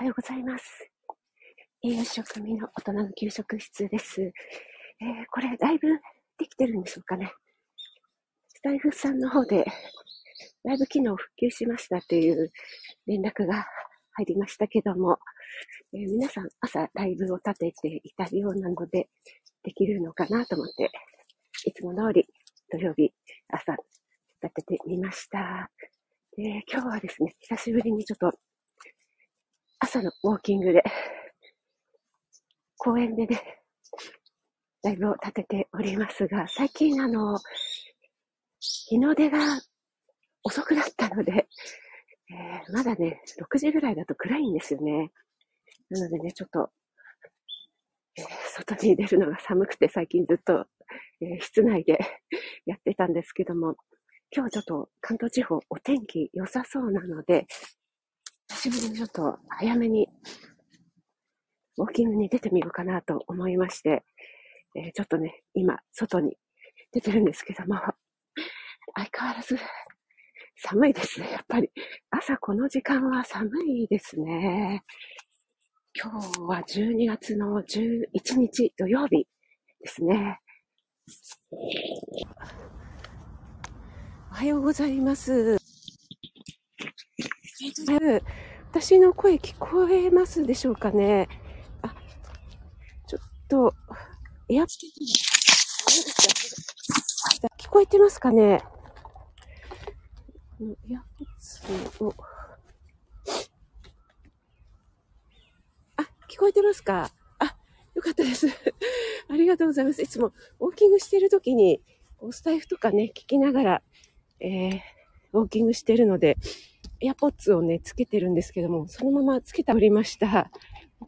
おはようございます。栄養食味の大人の給食室です。えー、これ、だいぶできてるんでしょうかね。スタイフさんの方で、だいぶ機能復旧しましたという連絡が入りましたけども、えー、皆さん朝ライブを立てていたようなので、できるのかなと思って、いつも通り土曜日朝立ててみました。で今日はですね、久しぶりにちょっと朝のウォーキングで、公園でね、ライブを立てておりますが、最近あの、日の出が遅くなったので、えー、まだね、6時ぐらいだと暗いんですよね。なのでね、ちょっと、えー、外に出るのが寒くて最近ずっと、えー、室内で やってたんですけども、今日ちょっと関東地方お天気良さそうなので、久しぶりにちょっと早めにウォーキングに出てみようかなと思いまして、えー、ちょっとね、今、外に出てるんですけども、相変わらず寒いですね。やっぱり朝この時間は寒いですね。今日は12月の11日土曜日ですね。おはようございます。私の声聞こえますでしょうかね？あ、ちょっと、エア聞こえてますかね？エアポッツを、あ、聞こえてますか？あ、よかったです。ありがとうございます。いつもウォーキングしてるときに、スタイフとかね、聞きながら、えー、ウォーキングしてるので、エアポッツをね、つけてるんですけども、そのままつけておりました。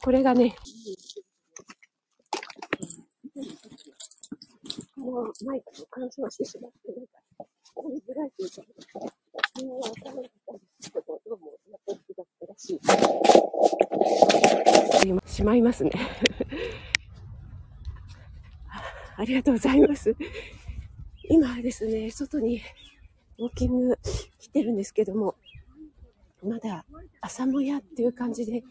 これがね、もうマイクと乾燥してしまって、なんか、こづらいというか、もうわからなかったんですけど、どうもエアポッツだったらしい。しまいますね。ありがとうございます。今ですね、外にウォーキング来てるんですけども、まだ朝もやっていう感じで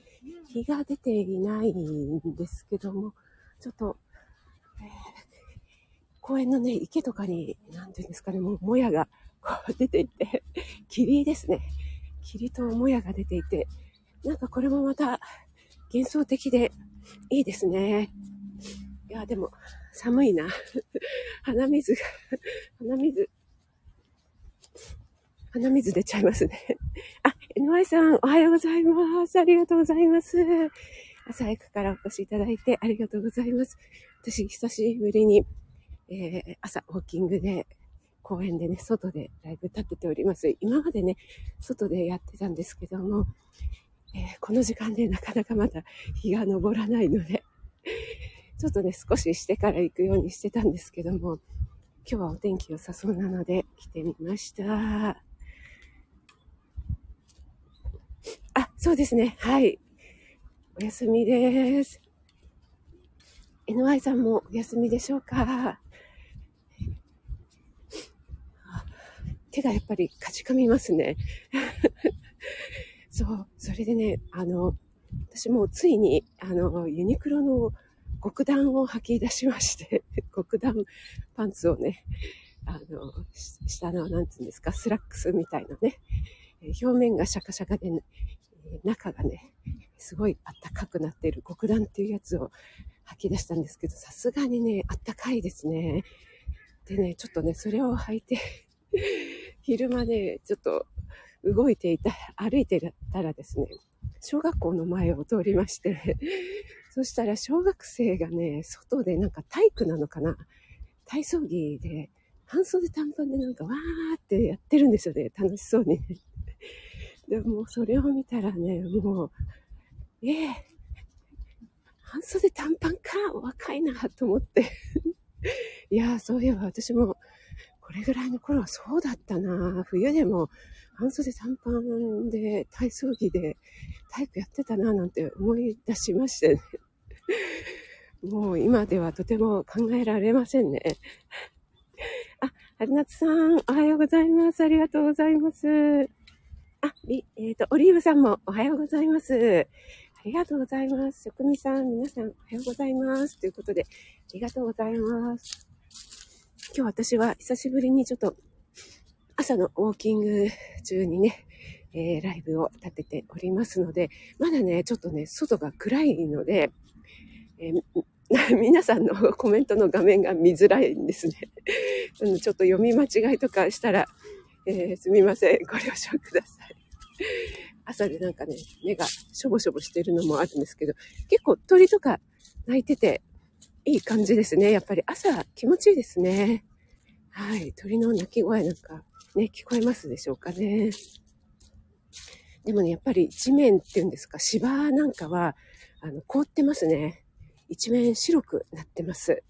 日が出ていないんですけども、ちょっと、えー、公園のね、池とかに、なんていうんですかね、もうもやがこう出ていて、霧ですね。霧ともやが出ていて、なんかこれもまた幻想的でいいですね。いや、でも寒いな。鼻水が、鼻水、鼻水出ちゃいますね。あ、NY さん、おはようございます。ありがとうございます。朝早くからお越しいただいてありがとうございます。私、久しぶりに、えー、朝、ウォーキングで、公園でね、外でライブ立てております。今までね、外でやってたんですけども、えー、この時間でなかなかまだ日が昇らないので、ちょっとね、少ししてから行くようにしてたんですけども、今日はお天気良さそうなので来てみました。あ、そうですね。はい。お休みです。NY さんもお休みでしょうか？手がやっぱりかじかみますね。そう、それでね、あの、私もついに、あの、ユニクロの極暖を吐き出しまして、極暖パンツをね、あの、下の、なんつうんですか、スラックスみたいなね、表面がシャカシャカで、ね、中がね、すごいあったかくなっている極暖っていうやつを吐き出したんですけど、さすがにね、あったかいですね。でね、ちょっとね、それを履いて 昼間ね、ちょっと動いていた、歩いてたらですね、小学校の前を通りましてそしたら小学生がね、外でなんか体育なのかな体操着で、半袖短パンでなんかわーってやってるんですよね。楽しそうに。ねでもそれを見たらね、もう、ええー、半袖短パンか若いなと思って いやそういえば私もこれぐらいの頃はそうだったな冬でも半袖短パンで体操着で体育やってたななんて思い出しましてね。もう今ではとても考えられませんね。あ、春夏さん、おはようございます。ありがとうございます。あ、えっ、ー、と、オリーブさんもおはようございます。ありがとうございます。職味さん、皆さん、おはようございます。ということで、ありがとうございます。今日私は久しぶりにちょっと朝のウォーキング中にね、えー、ライブを立てておりますので、まだね、ちょっとね、外が暗いので、えー、皆さんのコメントの画面が見づらいんですね。ちょっと読み間違いとかしたら、えー、すみません。ご了承ください。朝でなんかね、目がしょぼしょぼしてるのもあるんですけど、結構鳥とか鳴いてていい感じですね。やっぱり朝気持ちいいですね。はい。鳥の鳴き声なんかね、聞こえますでしょうかね。でもね、やっぱり地面っていうんですか、芝なんかは、あの、凍ってますね。一面白くなってます。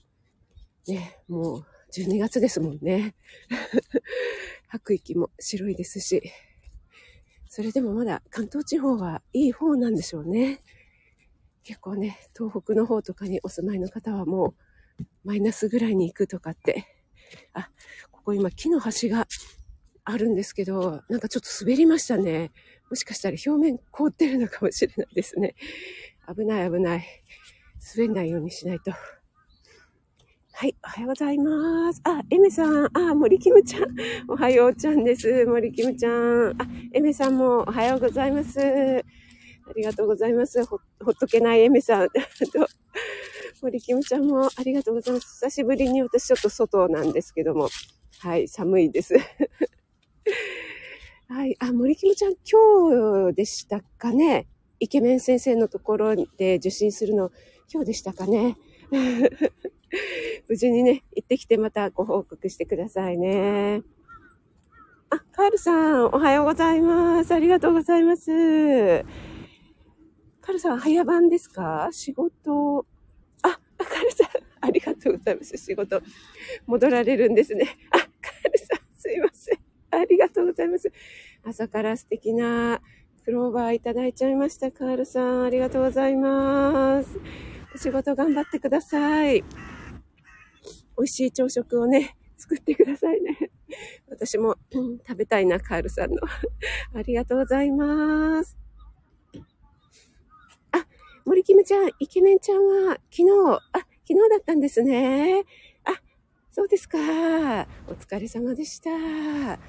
ね、もう12月ですもんね。吐く息も白いですし。それでもまだ関東地方はいい方なんでしょうね。結構ね、東北の方とかにお住まいの方はもうマイナスぐらいに行くとかって。あ、ここ今木の端があるんですけど、なんかちょっと滑りましたね。もしかしたら表面凍ってるのかもしれないですね。危ない危ない。滑んないようにしないと。はい、おはようございます。あ、エメさん、あ、森キムちゃん、おはようちゃんです。森キムちゃん。あ、エメさんもおはようございます。ありがとうございます。ほ、ほっとけないエメさん。森キムちゃんもありがとうございます。久しぶりに私ちょっと外なんですけども。はい、寒いです。はい、あ、森キムちゃん今日でしたかね？イケメン先生のところで受診するの今日でしたかね？無事にね、行ってきてまたご報告してくださいね。あ、カールさん、おはようございます。ありがとうございます。カールさん、早番ですか？仕事。あ、カールさん、ありがとうございます。仕事、戻られるんですね。あ、カールさん、すいません。ありがとうございます。朝から素敵なクローバーいただいちゃいました。カールさん、ありがとうございます。お仕事頑張ってください。美味しい朝食をね、作ってくださいね。私も、うん、食べたいな、カールさんの。ありがとうございます。あ、森キムちゃん、イケメンちゃんは昨日、あ、昨日だったんですね。あ、そうですか。お疲れ様でした。あ、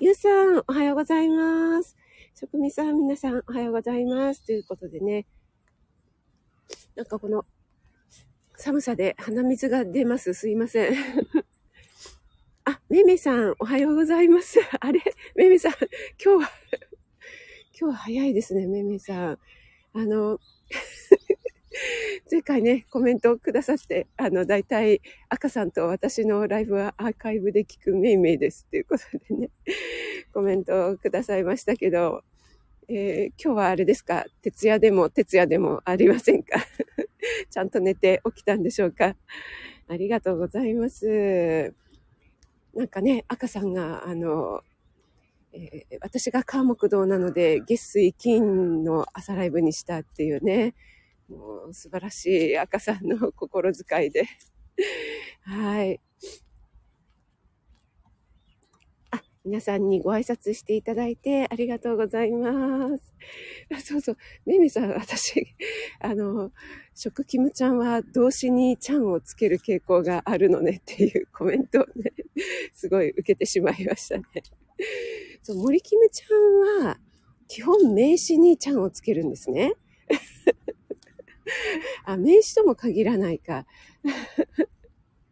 ゆうさん、おはようございます。職味さん、皆さん、おはようございます。ということでね、なんかこの寒さで鼻水が出ます。すいません。あ、めめさん、おはようございます。あれ？めめさん、今日は、今日は早いですね、めめさん。あの、前回ね、コメントをくださって、あの、大体、赤さんと私のライブはアーカイブで聞くめいめいですっていうことでね、コメントをくださいましたけど、えー、今日はあれですか？徹夜でも徹夜でもありませんか？ちゃんと寝て起きたんでしょうか？ありがとうございます。なんかね、赤さんが、あの、えー、私が川木道なので、月水金の朝ライブにしたっていうね、もう素晴らしい赤さんの心遣いで。はい。皆さんにご挨拶していただいてありがとうございます。そうそう。めめさん、私、あの、食キムちゃんは動詞にちゃんをつける傾向があるのねっていうコメントをね、すごい受けてしまいましたね。そう、森キムちゃんは、基本名詞にちゃんをつけるんですね。あ、名詞とも限らないか。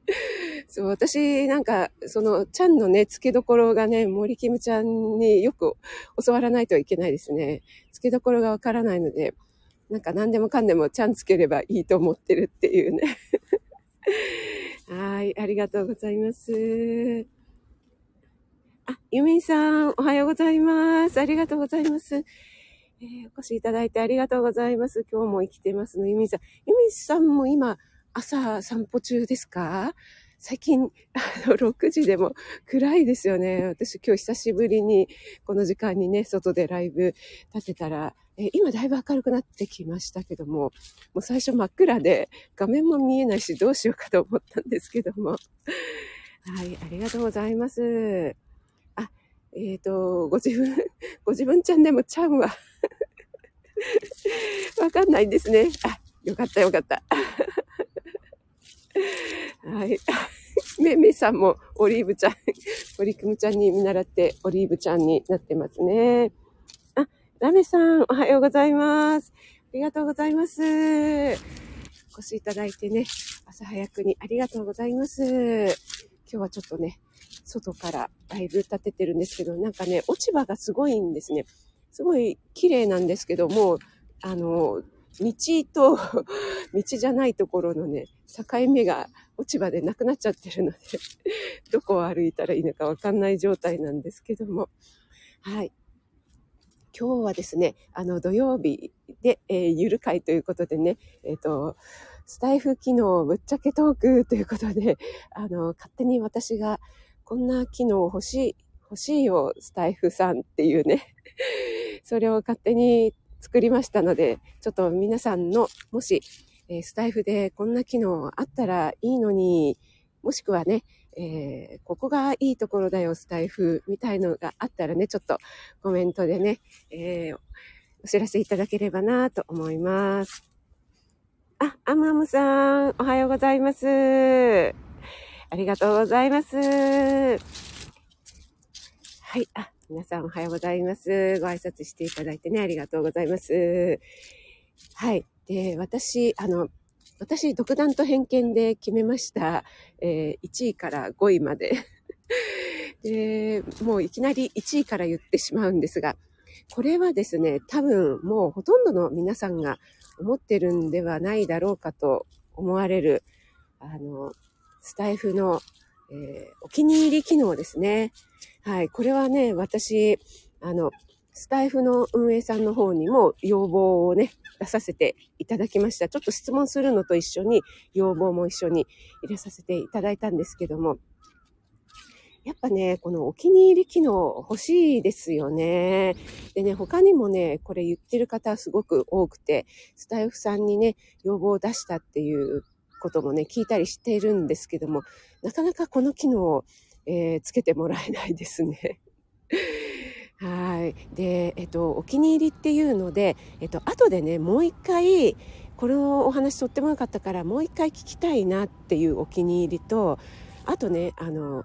そう、私、なんか、その、ちゃんのね、付けどころがね、森キムちゃんによく教わらないといけないですね。付けどころがわからないので、なんか何でもかんでもちゃんつければいいと思ってるっていうね。はい、ありがとうございます。あ、ユミンさん、おはようございます。ありがとうございます。えー、お越しいただいてありがとうございます。今日も生きてますの、ユミンさん。ユミンさんも今、朝散歩中ですか？最近、あの、6時でも暗いですよね。私今日久しぶりにこの時間にね、外でライブ立てたら、え今だいぶ明るくなってきましたけども、もう最初真っ暗で画面も見えないしどうしようかと思ったんですけども。はい、ありがとうございます。あ、えっ、ー、と、ご自分、ご自分ちゃんでもちゃんは わかんないんですね。あ、よかったよかった。はい。めめさんもオリーブちゃん、オリクムちゃんに見習ってオリーブちゃんになってますね。あ、ラメさん、おはようございます。ありがとうございます。お越しいただいてね、朝早くにありがとうございます。今日はちょっとね、外からだいぶ立ててるんですけど、なんかね、落ち葉がすごいんですね。すごい綺麗なんですけども、あの、道と 道じゃないところのね、境目が落ち葉でなくなっちゃってるので どこを歩いたらいいのかわかんない状態なんですけども。はい。今日はですね、あの土曜日で、えー、ゆる会ということでね、えっ、ー、と、スタイフ機能ぶっちゃけトークということで、あの、勝手に私がこんな機能欲しい、欲しいよ、スタイフさんっていうね、それを勝手に作りましたので、ちょっと皆さんの、もし、えスタイフでこんな機能あったらいいのに、もしくはね、えー、ここがいいところだよ、スタイフみたいのがあったらね、ちょっとコメントでね、えー、お知らせいただければなと思います。あ、アムアムさん、おはようございます。ありがとうございます。はい、あ、皆さんおはようございます。ご挨拶していただいてね、ありがとうございます。はい。で、私、あの、私、独断と偏見で決めました。えー、1位から5位まで。で、もういきなり1位から言ってしまうんですが、これはですね、多分もうほとんどの皆さんが思ってるんではないだろうかと思われる、あの、スタイフの、えー、お気に入り機能ですね。はい。これはね、私、あの、スタイフの運営さんの方にも要望をね、出させていただきました。ちょっと質問するのと一緒に、要望も一緒に入れさせていただいたんですけども、やっぱね、このお気に入り機能欲しいですよね。でね、他にもね、これ言ってる方すごく多くて、スタイフさんにね、要望を出したっていうこともね、聞いたりしているんですけども、なかなかこの機能をえー、つけてもらえないですね。はい。で、えっと、お気に入りっていうので、えっと、後でね、もう一回、このお話とってもよかったから、もう一回聞きたいなっていうお気に入りと、あとね、あの、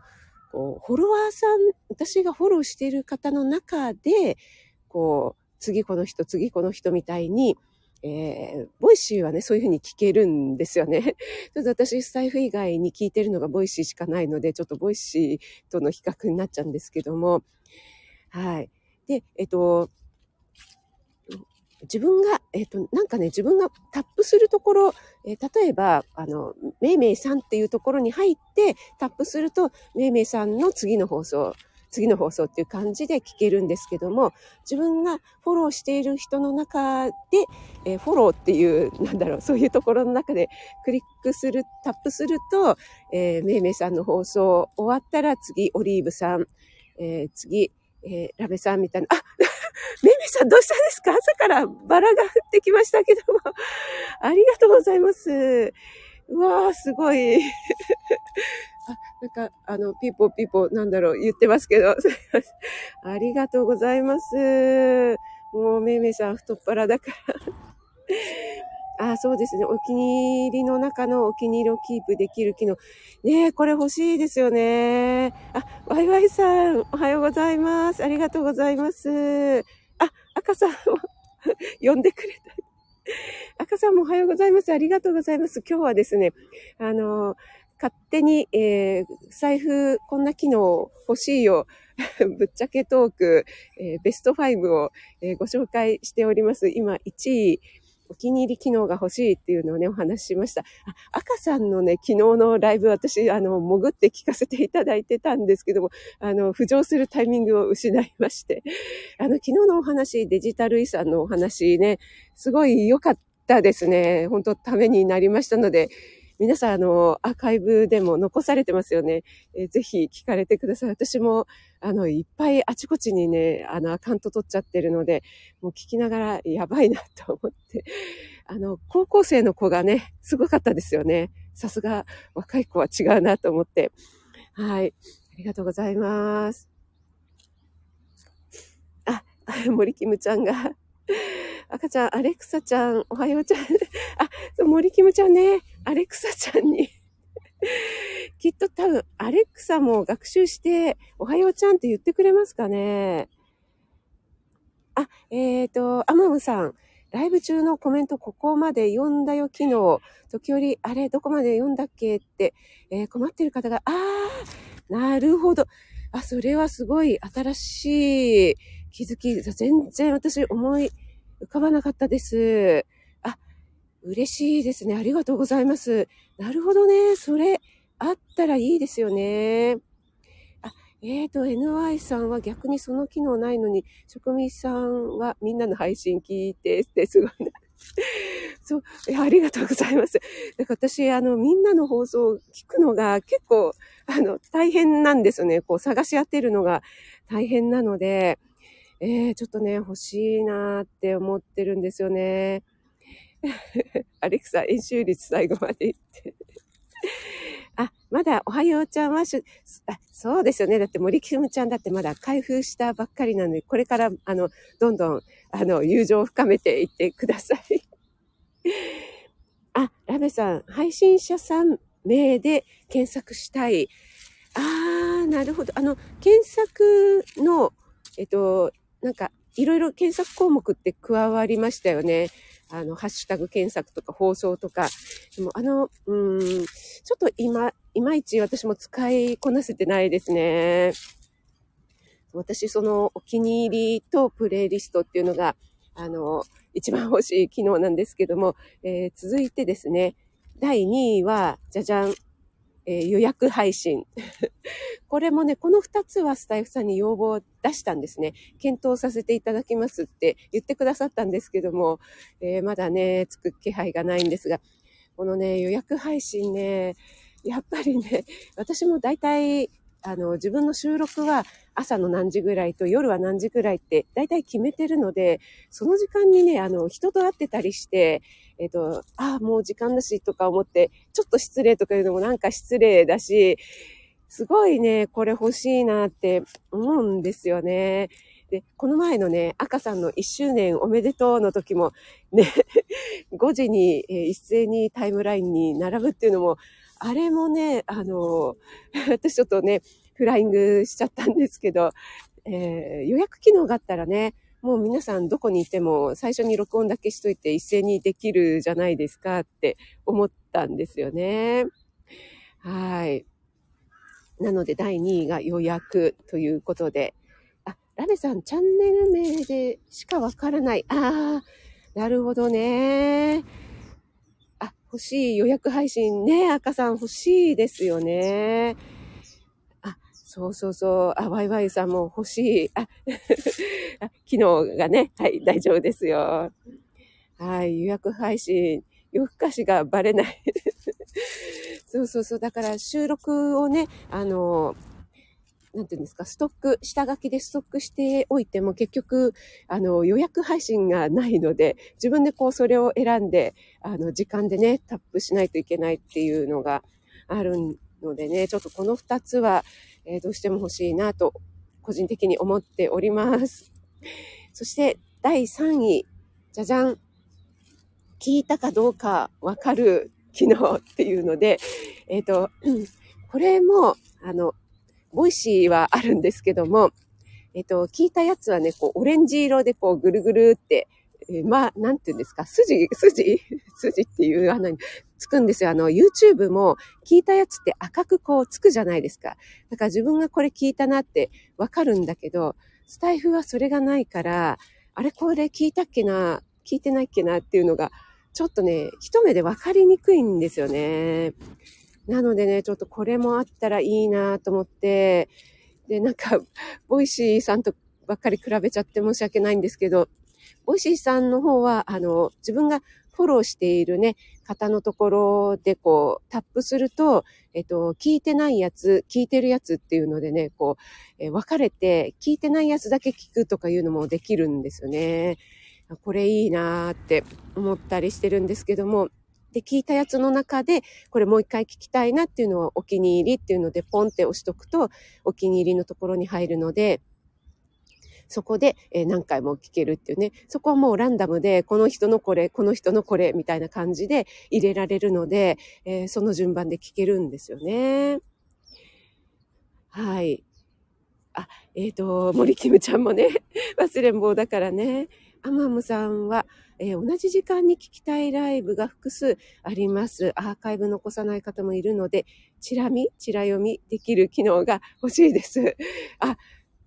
こうフォロワーさん、私がフォローしている方の中で、こう、次この人、次この人みたいに、えー、ボイシーはね、そういうふうに聞けるんですよね。ちょっと私、スタイフ以外に聞いてるのがボイシーしかないので、ちょっとボイシーとの比較になっちゃうんですけども、はい。で、えっと、自分が、えっと、なんかね、自分がタップするところ、えー、例えば、あの、めいめいさんっていうところに入って、タップすると、めいめいさんの次の放送、次の放送っていう感じで聞けるんですけども、自分がフォローしている人の中で、えー、フォローっていう、なんだろう、そういうところの中でクリックする、タップすると、えー、めいめいさんの放送終わったら次、オリーブさん、えー、次、えー、ラベさんみたいな、あ、めいめいさんどうしたんですか？朝からバラが降ってきましたけども。ありがとうございます。うわー、すごい。あ、なんか、あの、ピーポーピーポー、なんだろう、言ってますけど、ありがとうございます。もう、めいめいさん太っ腹だからあ、そうですね。お気に入りの中のお気に入りをキープできる機能。ねえ、これ欲しいですよね。あ、ワイワイさん、おはようございます。ありがとうございます。あ、赤さんも 呼んでくれた。赤さんもおはようございます。ありがとうございます。今日はですね、あの、勝手に、えー、財布こんな機能欲しいよ。ぶっちゃけトーク、えー、ベスト5を、えー、ご紹介しております。今1位、お気に入り機能が欲しいっていうのをね、お話ししました。あ、赤さんのね、昨日のライブ、私、あの、潜って聞かせていただいてたんですけども、あの、浮上するタイミングを失いまして、あの、昨日のお話、デジタル遺産のお話ね、すごい良かったですね。本当ためになりましたので、皆さん、あの、アーカイブでも残されてますよね。えー、ぜひ聞かれてください。私も、あの、いっぱいあちこちにね、あの、アカウント取っちゃってるので、もう聞きながらやばいなと思って、あの、高校生の子がね、すごかったですよね。さすが若い子は違うなと思って。はい。ありがとうございます。あ、森キムちゃんが 赤ちゃん、アレクサちゃん、おはようちゃん。あ、そう森キムちゃんね、アレクサちゃんに きっと多分、アレクサも学習して、おはようちゃんって言ってくれますかね。あ、えっ、ー、と、アマムさん。ライブ中のコメントここまで読んだよ、昨日。時折、あれ、どこまで読んだっけって、えー、困ってる方が、あー、なるほど。あ、それはすごい新しい気づき。全然私思い浮かばなかったです。嬉しいですね。ありがとうございます。なるほどね。それ、あったらいいですよね。あえーと、NY さんは逆にその機能ないのに、職人さんはみんなの配信聞いてってすごいな。そう、ありがとうございます。だか私、あの、みんなの放送を聞くのが結構、あの、大変なんですよね。こう、探し当てるのが大変なので、えー、ちょっとね、欲しいなって思ってるんですよね。アレクサ、演習率最後まで行って。あ、まだおはようちゃんはしゅ、あ、そうですよね。だって森キムちゃんだってまだ開封したばっかりなので、これから、あの、どんどん、あの、友情を深めていってください。あ、ラベさん、配信者さん名で検索したい。あー、なるほど。あの、検索の、えっと、なんか、いろいろ検索項目って加わりましたよね。あの、ハッシュタグ検索とか放送とか。でも、あの、うん、ちょっと今、いまいち私も使いこなせてないですね。私、その、お気に入りとプレイリストっていうのが、あの、一番欲しい機能なんですけども、えー、続いてですね、第2位は、じゃじゃん、えー、予約配信。これもね、この2つはスタイフさんに要望を出したんですね。検討させていただきますって言ってくださったんですけども、えー、まだね、つく気配がないんですが、このね、予約配信ね、やっぱりね、私も大体、あの、自分の収録は朝の何時ぐらいと夜は何時ぐらいって大体決めてるので、その時間にね、あの、人と会ってたりして、えっ、ー、と、ああ、もう時間だしとか思って、ちょっと失礼とか言うのもなんか失礼だし、すごいね、これ欲しいなって思うんですよね。で、この前のね、赤さんの1周年おめでとうの時も、ね、5時に、え、一斉にタイムラインに並ぶっていうのも、あれもね、あの、私ちょっとね、フライングしちゃったんですけど、えー、予約機能があったらね、もう皆さんどこにいても最初に録音だけしといて一斉にできるじゃないですかって思ったんですよね。はい。なので第2位が予約ということで。あ、ラベさん、チャンネル名でしかわからない。ああ、なるほどね。あ、欲しい予約配信ね。赤さん欲しいですよね。そうそうそう。あ、ワイワイさんも欲しい。あ、機能がね、はい、大丈夫ですよ。はい、予約配信、夜更かしがバレない。そうそうそう。だから収録をね、あの、なんていうんですか、ストック、下書きでストックしておいても結局、あの、予約配信がないので、自分でこうそれを選んで、あの、時間でね、タップしないといけないっていうのがあるのでね、ちょっとこの2つは、えー、どうしても欲しいなと、個人的に思っております。そして第3位、じゃじゃん。聞いたかどうかわかる機能っていうので、えっ、ー、と、これも、あの、ボイシーはあるんですけども、えっ、ー、と、聞いたやつはね、こう、オレンジ色でこう、ぐるぐるって、えー、まあ、なんて言うんですか、筋、筋 筋っていう穴につくんですよ。あの、YouTube も聞いたやつって赤くこうつくじゃないですか。だから自分がこれ聞いたなってわかるんだけど、スタイフはそれがないから、あれこれ聞いたっけな、聞いてないっけなっていうのが、ちょっとね、一目でわかりにくいんですよね。なのでね、ちょっとこれもあったらいいなと思って、で、なんか、ボイシーさんとばっかり比べちゃって申し訳ないんですけど、ボイシーさんの方は、あの、自分がフォローしているね、方のところでこう、タップすると、えっと、聞いてないやつ、聞いてるやつっていうのでね、こう、え分かれて、聞いてないやつだけ聞くとかいうのもできるんですよね。これいいなーって思ったりしてるんですけども、で、聞いたやつの中で、これもう一回聞きたいなっていうのをお気に入りっていうので、ポンって押しとくと、お気に入りのところに入るので、そこで、え何回も聞けるっていうね。そこはもうランダムで、この人のこれ、この人のこれ、みたいな感じで入れられるので、え、その順番で聞けるんですよね。はい。あ、えっ、ー、と、森キムちゃんもね、忘れん坊だからね。アマムさんは、えー、同じ時間に聞きたいライブが複数あります。アーカイブ残さない方もいるので、チラ見、チラ読みできる機能が欲しいです。あ、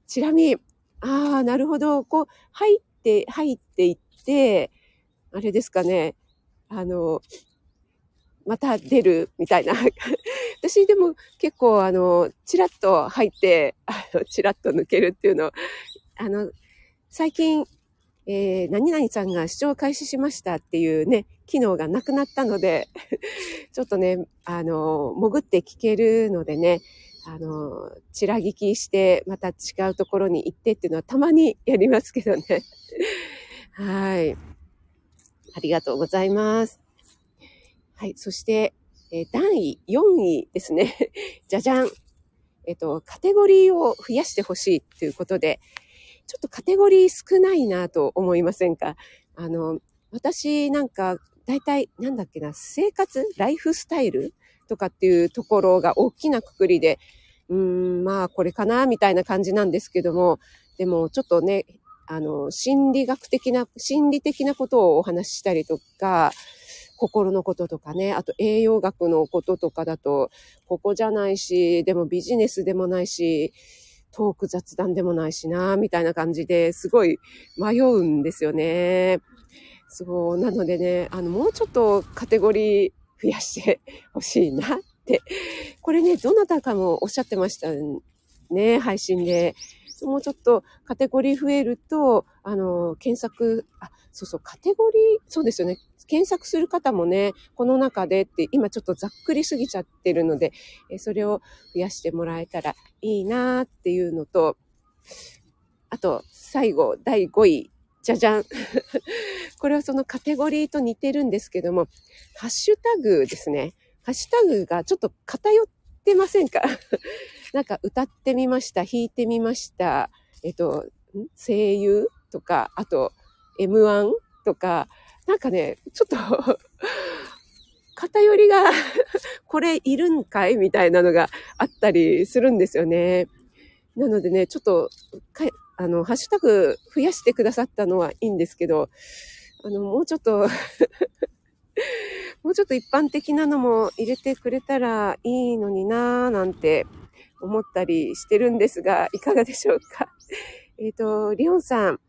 チラ見。ああ、なるほど。こう、入って、入っていって、あれですかね。あの、また出るみたいな。私でも結構あの、チラッと入って、あの、チラッと抜けるっていうのあの、最近えー、何々さんが視聴開始しましたっていうね、機能がなくなったので ちょっとね、あの、潜って聞けるのでね、あの、ちら聞きして、また違うところに行ってっていうのはたまにやりますけどね。はい。ありがとうございます。はい。そして、えー、段位、4位ですね。じゃじゃん。えっ、と、カテゴリーを増やしてほしいということで、ちょっとカテゴリー少ないなと思いませんか？あの、私なんか、大体、なんだっけな、生活ライフスタイルとかっていうところが大きなくくりで、うーん、まあこれかな、みたいな感じなんですけども、でもちょっとね、あの、心理学的な、心理的なことをお話ししたりとか、心のこととかね、あと栄養学のこととかだと、ここじゃないし、でもビジネスでもないし、トーク雑談でもないしな、みたいな感じですごい迷うんですよね。そう、なのでね、あの、もうちょっとカテゴリー増やしてほしいな。これね、どなたかもおっしゃってましたね、配信で。もうちょっとカテゴリー増えると、あの、検索、あ、そうそう、カテゴリー、そうですよね。検索する方もね、この中でって今ちょっとざっくりすぎちゃってるので、えそれを増やしてもらえたらいいなっていうのと、あと、最後、第5位。じゃじゃん。これはそのカテゴリーと似てるんですけども、ハッシュタグですね。ハッシュタグがちょっと偏ってませんか？なんか歌ってみました、弾いてみました、えっと、声優とか、あと M1 とか、なんかね、ちょっと 偏りが これいるんかい？みたいなのがあったりするんですよね。なのでね、ちょっと、あの、ハッシュタグ増やしてくださったのはいいんですけど、あの、もうちょっと もうちょっと一般的なのも入れてくれたらいいのになぁなんて思ったりしてるんですが、いかがでしょうか？えっ、ー、と、リオンさん、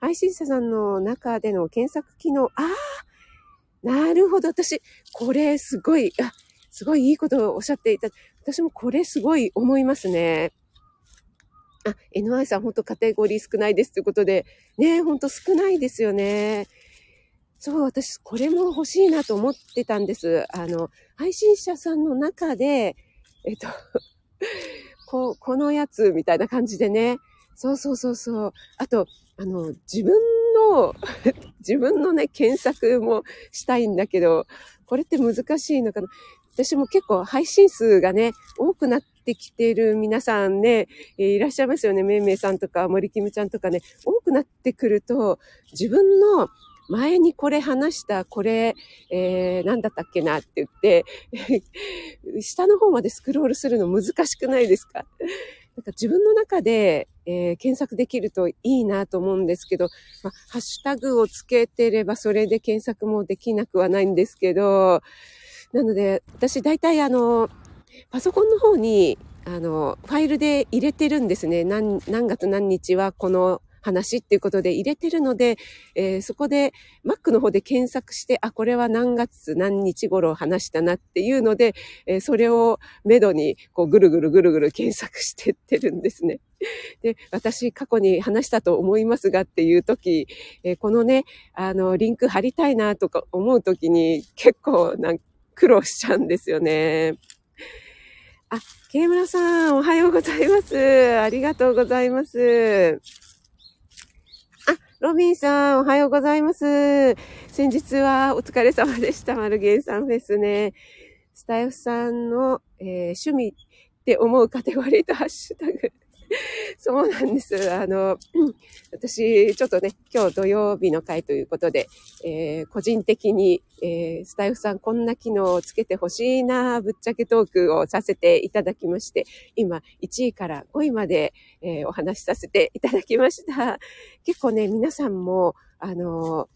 配信者さんの中での検索機能、ああ、なるほど。私、これすごい、あ、すごいいいことをおっしゃっていた。私もこれすごい思いますね。あ、NY さん、ほんとカテゴリー少ないですということで、ね、ほんと少ないですよね。そう、私、これも欲しいなと思ってたんです。あの、配信者さんの中で、えっと、こ、このやつみたいな感じでね。そうそうそうそう。あと、あの、自分の 自分のね、検索もしたいんだけど、これって難しいのかな。私も結構配信数がね、多くなってきてる皆さんね、いらっしゃいますよね。めいめいさんとか森キムちゃんとかね、多くなってくると、自分の前にこれ話した、これ、えー、何だったっけなって言って、下の方までスクロールするの難しくないですか？なんか自分の中で、えー、検索できるといいなと思うんですけど、ま、ハッシュタグをつけてればそれで検索もできなくはないんですけど、なので、私大体あの、パソコンの方に、あの、ファイルで入れてるんですね。何、何月何日はこの話っていうことで入れてるので、えー、そこで Mac の方で検索して、あ、これは何月何日頃話したなっていうので、えー、それをめどにこうぐるぐるぐるぐる検索してってるんですね。で、私過去に話したと思いますがっていう時、えー、このね、あの、リンク貼りたいなとか思う時に結構なん苦労しちゃうんですよね。あ、ケイムラさん、おはようございます。ありがとうございます。ロビンさん、おはようございます。先日はお疲れ様でした。マルゲンさんですね。スタイフさんの、えー、趣味って思うカテゴリーとハッシュタグ。そうなんです。あの、私、ちょっとね、今日土曜日の回ということで、えー、個人的に、えー、スタイフさんこんな機能をつけてほしいな、ぶっちゃけトークをさせていただきまして、今、1位から5位まで、えー、お話しさせていただきました。結構ね、皆さんも、あの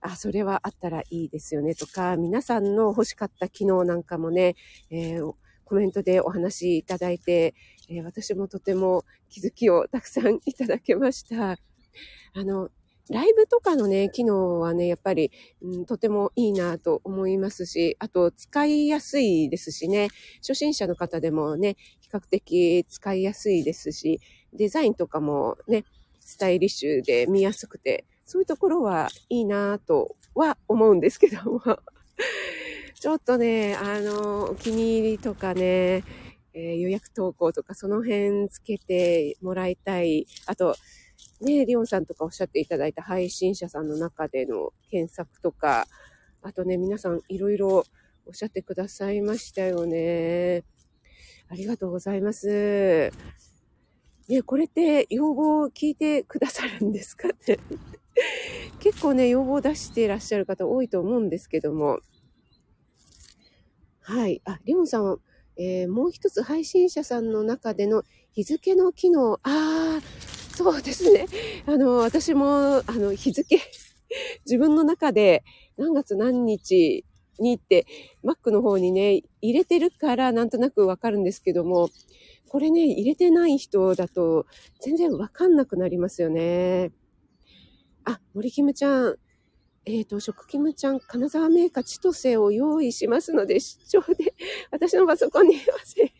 あ、それはあったらいいですよねとか、皆さんの欲しかった機能なんかもね、えー、コメントでお話いただいて、えー、私もとても気づきをたくさんいただけました。あの、ライブとかのね、機能はね、やっぱり、うん、とてもいいなと思いますし、あと使いやすいですしね、初心者の方でもね、比較的使いやすいですし、デザインとかもね、スタイリッシュで見やすくて、そういうところはいいなとは思うんですけどもちょっとね、あの、お気に入りとかね、えー、予約投稿とかその辺つけてもらいたい。あと、ね、リオンさんとかおっしゃっていただいた配信者さんの中での検索とか、あとね、皆さんいろいろおっしゃってくださいましたよね。ありがとうございます。ね、これって要望を聞いてくださるんですかね結構ね、要望を出していらっしゃる方多いと思うんですけども、はい。あ、リオンさん、えー、もう一つ配信者さんの中での日付の機能、ああ、そうですね。あの、私も、あの、日付、自分の中で何月何日にって、Mac の方にね、入れてるからなんとなくわかるんですけども、これね、入れてない人だと全然わかんなくなりますよね。あ、森キムちゃん、えっ、ー、と、食キムちゃん、金沢メーカー千歳を用意しますので、視聴で、私のパソコンに忘れ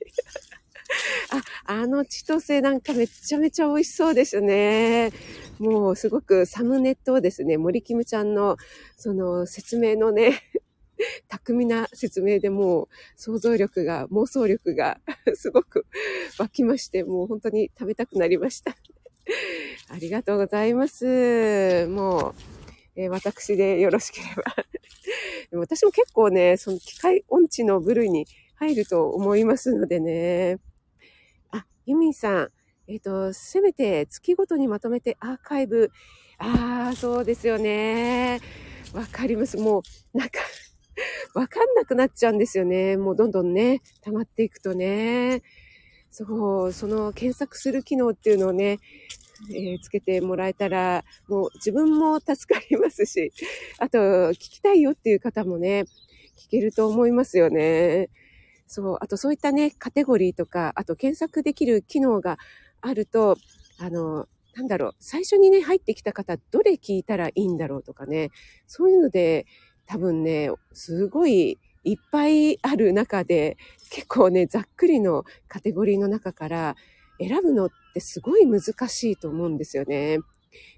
あ、あの千歳なんかめちゃめちゃ美味しそうですね。もうすごくサムネットをですね、森キムちゃんのその説明のね、巧みな説明でもう想像力が、妄想力が すごく湧きまして、もう本当に食べたくなりました。ありがとうございます。もう、えー、私でよろしければ でも私も結構ね、その機械音痴の部類に入ると思いますのでね。あ、ユミンさん。えっ、ー、と、せめて月ごとにまとめてアーカイブ。ああ、そうですよね。わかります。もう、なんか わかんなくなっちゃうんですよね。もうどんどんね、溜まっていくとね。そう、その検索する機能っていうのをね、えー、つけてもらえたら、もう自分も助かりますし、あと、聞きたいよっていう方もね、聞けると思いますよね。そう、あとそういったね、カテゴリーとか、あと検索できる機能があると、あの、なんだろう、最初にね、入ってきた方、どれ聞いたらいいんだろうとかね、そういうので、多分ね、すごいいっぱいある中で、結構ね、ざっくりのカテゴリーの中から選ぶのってすごい難しいと思うんですよね。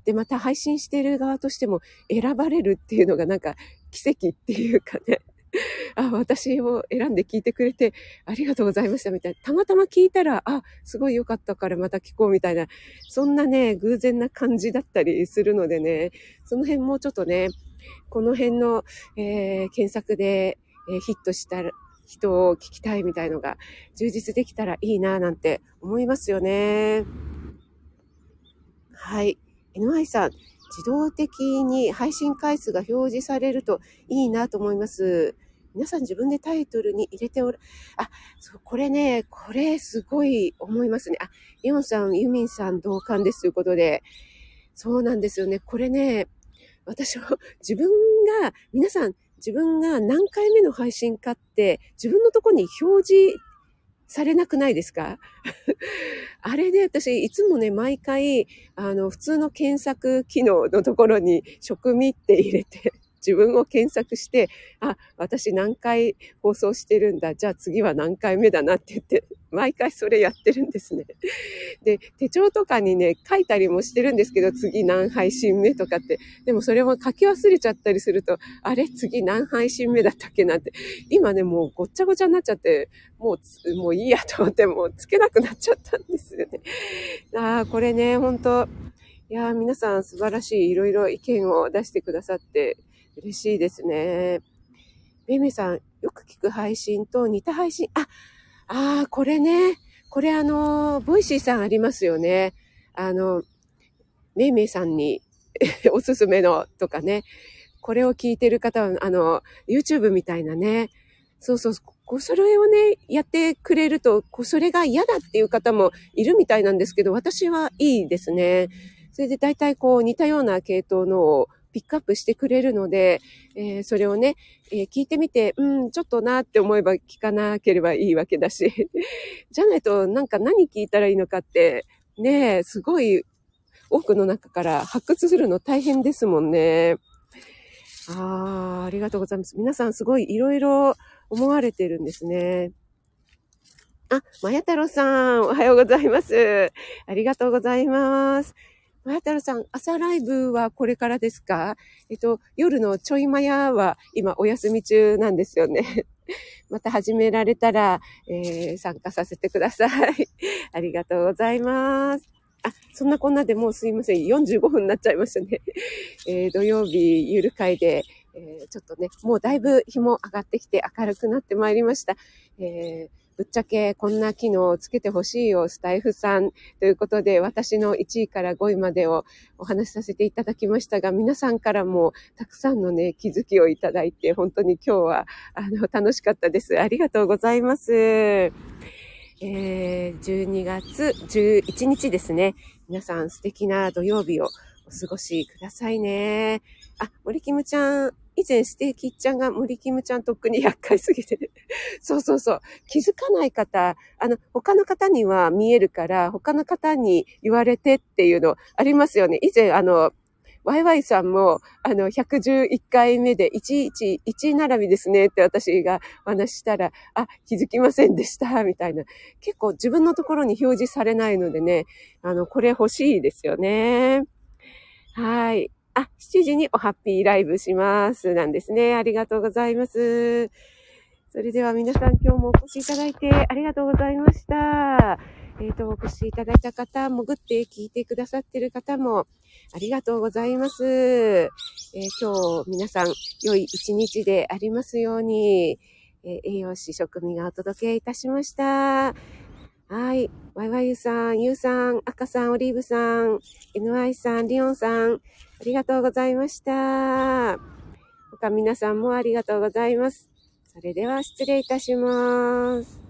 で、また配信している側としても選ばれるっていうのがなんか奇跡っていうかね。あ、私を選んで聞いてくれてありがとうございましたみたいな。たまたま聞いたら、あ、すごい良かったからまた聞こうみたいな。そんなね、偶然な感じだったりするのでね、その辺もうちょっとね、この辺の、えー、検索で、えー、ヒットした人を聞きたいみたいのが充実できたらいいななんて思いますよね。はい。NY さん、自動的に配信回数が表示されるといいなと思います。皆さん自分でタイトルに入れておる。あ、そう、これね、これすごい思いますね。あ、イオンさん、ユミンさん同感ですということで。そうなんですよね。これね、私は自分が、皆さん自分が何回目の配信かって自分のとこに表示されなくないですか？あれで私、いつもね、毎回、あの、普通の検索機能のところに、職味って入れて、自分を検索して、あ、私何回放送してるんだ。じゃあ次は何回目だなって言って、毎回それやってるんですね。で、手帳とかにね、書いたりもしてるんですけど、次何配信目とかって。でもそれも書き忘れちゃったりすると、あれ？次何配信目だったっけなって。今ね、もうごっちゃごちゃになっちゃって、もう、もういいやと思って、もうつけなくなっちゃったんですよね。ああ、これね、本当いや皆さん素晴らしいいろいろ意見を出してくださって嬉しいですね。めめさん、よく聞く配信と似た配信。あ、ああ、これね。これあの、ボイシーさんありますよね。あの、めいめいさんに おすすめのとかね。これを聞いてる方は、あの、YouTube みたいなね。そうそう、こそれをね、やってくれると、こそれが嫌だっていう方もいるみたいなんですけど、私はいいですね。それで大体こう似たような系統のをピックアップしてくれるので、えー、それをね、えー、聞いてみて、うん、ちょっとなって思えば聞かなければいいわけだし、じゃないとなんか何聞いたらいいのかって、ねすごい多くの中から発掘するの大変ですもんね。ああ、ありがとうございます。皆さんすごいいろいろ思われてるんですね。あ、まや太郎さん、おはようございます。ありがとうございます。まや太郎さん、朝ライブはこれからですか？えっと、夜のちょいまやは今お休み中なんですよね。また始められたら、えー、参加させてください。ありがとうございます。あ、そんなこんなでもうすいません。45分になっちゃいましたね。えー、土曜日、ゆる会で、えー、ちょっとね、もうだいぶ日も上がってきて明るくなってまいりました。えーぶっちゃけこんな機能をつけてほしいよ、スタイフさん。ということで、私の1位から5位までをお話しさせていただきましたが、皆さんからもたくさんのね、気づきをいただいて、本当に今日は、あの、楽しかったです。ありがとうございます。えー、12月11日ですね。皆さん素敵な土曜日をお過ごしくださいね。あ、森キムちゃん、以前ステーキっちゃんが森キムちゃんとっくに厄介すぎて、そうそうそう、気づかない方、あの、他の方には見えるから、他の方に言われてっていうのありますよね。以前、あの、ワイワイさんも、あの、111回目で、111並びですねって私が話したら、あ、気づきませんでした、みたいな。結構自分のところに表示されないのでね、あの、これ欲しいですよね。はい。あ、7時におハッピーライブします。なんですね。ありがとうございます。それでは皆さん今日もお越しいただいてありがとうございました。えっ、ー、と、お越しいただいた方、潜って聞いてくださってる方もありがとうございます。えー、今日皆さん良い一日でありますように、えー、栄養士食味がお届けいたしました。はい。ワイワイユさん、ユウさん、赤さん、オリーブさん、NY さん、リオンさん、ありがとうございました。他皆さんもありがとうございます。それでは失礼いたします。